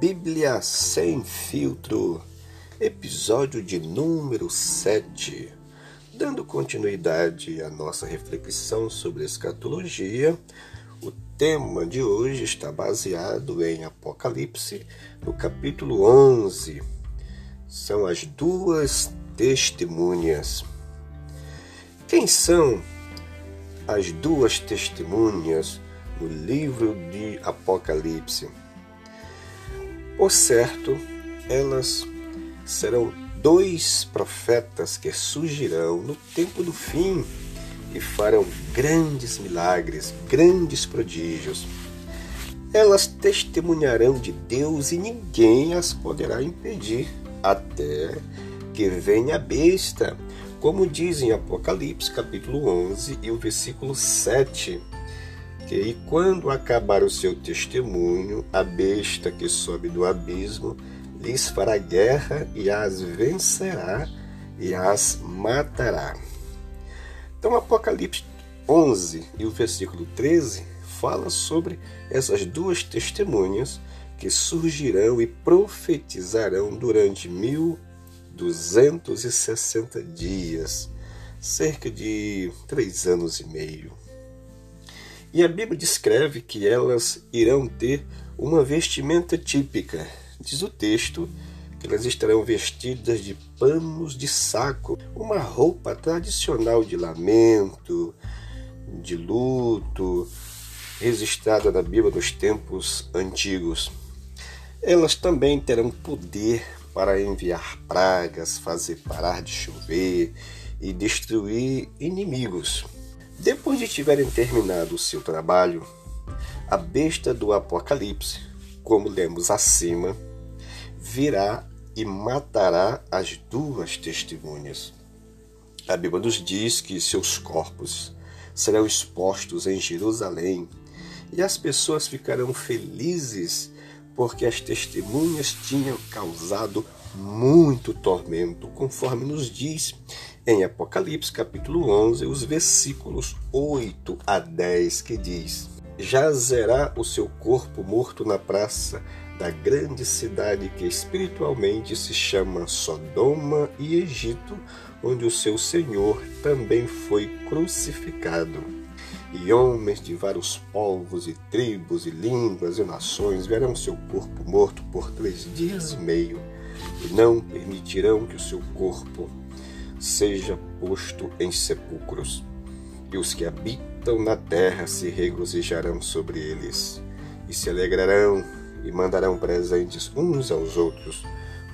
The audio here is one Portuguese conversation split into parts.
Bíblia Sem Filtro, episódio de número 7. Dando continuidade à nossa reflexão sobre escatologia, o tema de hoje está baseado em Apocalipse, no capítulo 11. São as duas testemunhas. Quem são as duas testemunhas no livro de Apocalipse? Por certo, elas serão dois profetas que surgirão no tempo do fim e farão grandes milagres, grandes prodígios. Elas testemunharão de Deus e ninguém as poderá impedir, até que venha a besta, como diz em Apocalipse capítulo 11 e o versículo 7 que e quando acabar o seu testemunho, a besta que sobe do abismo lhes fará guerra e as vencerá e as matará. Então, Apocalipse 11 e o versículo 13 fala sobre essas duas testemunhas que surgirão e profetizarão durante 1260 dias, cerca de três anos e meio. E a Bíblia descreve que elas irão ter uma vestimenta típica. Diz o texto que elas estarão vestidas de panos de saco, uma roupa tradicional de lamento, de luto, registrada na Bíblia nos tempos antigos. Elas também terão poder para enviar pragas, fazer parar de chover e destruir inimigos. Depois de tiverem terminado o seu trabalho, a besta do Apocalipse, como lemos acima, virá e matará as duas testemunhas. A Bíblia nos diz que seus corpos serão expostos em Jerusalém e as pessoas ficarão felizes porque as testemunhas tinham causado muito tormento, conforme nos diz em Apocalipse capítulo 11, os versículos 8 a 10, que diz: Jazerá o seu corpo morto na praça da grande cidade que espiritualmente se chama Sodoma e Egito, onde o seu Senhor também foi crucificado. E homens de vários povos e tribos e línguas e nações verão seu corpo morto por três dias e meio, e não permitirão que o seu corpo seja posto em sepulcros, e os que habitam na terra se regozijarão sobre eles, e se alegrarão e mandarão presentes uns aos outros,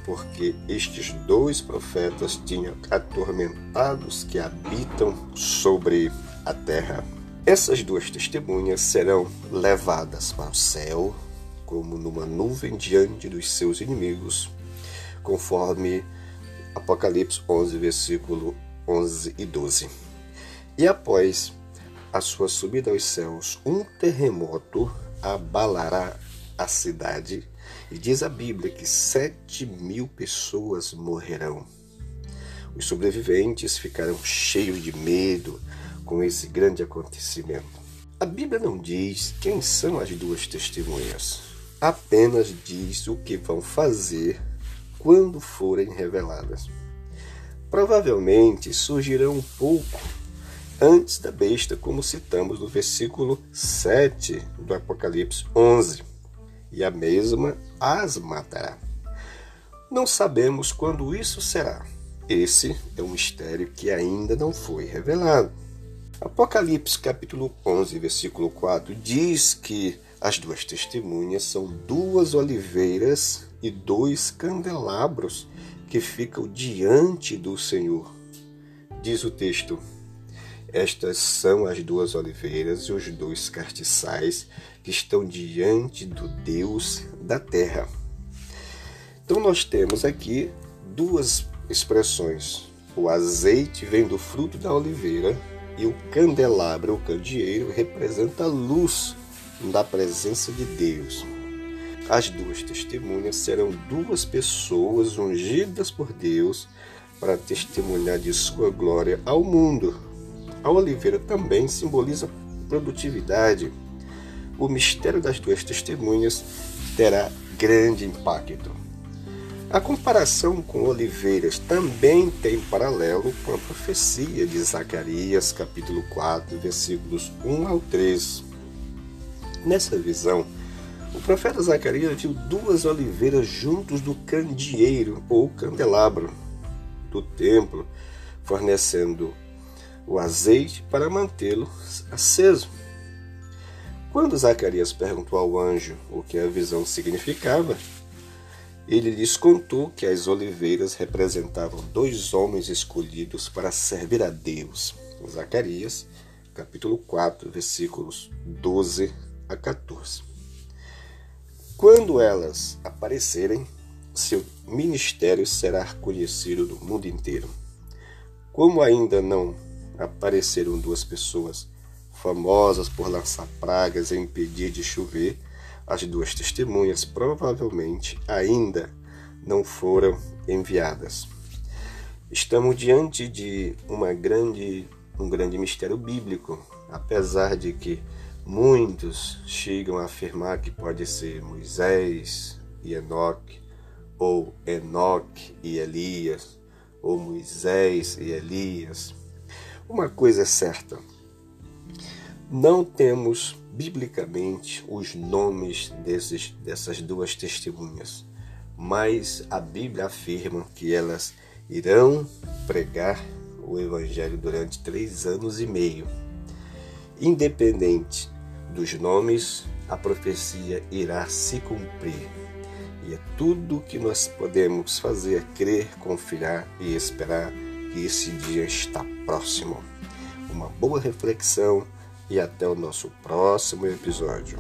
porque estes dois profetas tinham atormentado os que habitam sobre a terra. Essas duas testemunhas serão levadas para o céu, como numa nuvem diante dos seus inimigos, conforme Apocalipse 11, versículo 11 e 12. E após a sua subida aos céus, um terremoto abalará a cidade, e diz a Bíblia que sete mil pessoas morrerão. Os sobreviventes ficarão cheios de medo com esse grande acontecimento. A Bíblia não diz quem são as duas testemunhas, apenas diz o que vão fazer quando forem reveladas. Provavelmente surgirão um pouco antes da besta, como citamos no versículo 7 do Apocalipse 11, e a mesma as matará. Não sabemos quando isso será. Esse é um mistério que ainda não foi revelado. Apocalipse capítulo 11, versículo 4 diz que as duas testemunhas são duas oliveiras e dois candelabros que ficam diante do Senhor. Diz o texto: Estas são as duas oliveiras e os dois castiçais que estão diante do Deus da terra. Então nós temos aqui duas expressões. O azeite vem do fruto da oliveira e o candelabro, o candeeiro, representa a luz da presença de Deus. As duas testemunhas serão duas pessoas ungidas por Deus para testemunhar de sua glória ao mundo. A oliveira também simboliza produtividade. O mistério das duas testemunhas terá grande impacto. A comparação com oliveiras também tem paralelo com a profecia de Zacarias, capítulo 4, versículos 1 ao 3. Nessa visão, o profeta Zacarias viu duas oliveiras juntos do candeeiro ou candelabro do templo, fornecendo o azeite para mantê-lo aceso. Quando Zacarias perguntou ao anjo o que a visão significava, ele lhes contou que as oliveiras representavam dois homens escolhidos para servir a Deus. Zacarias, capítulo 4, versículos 12 a 14. Quando elas aparecerem, seu ministério será conhecido no mundo inteiro. Como ainda não apareceram duas pessoas famosas por lançar pragas e impedir de chover, as duas testemunhas provavelmente ainda não foram enviadas. Estamos diante de uma grande, um grande mistério bíblico, apesar de que muitos chegam a afirmar que pode ser Moisés e Enoque, ou Enoque e Elias, ou Moisés e Elias. Uma coisa é certa: não temos biblicamente os nomes desses, dessas duas testemunhas, mas a Bíblia afirma que elas irão pregar o Evangelho durante três anos e meio. Independente dos nomes, a profecia irá se cumprir. E é tudo que nós podemos fazer é crer, confiar e esperar que esse dia está próximo. Uma boa reflexão e até o nosso próximo episódio.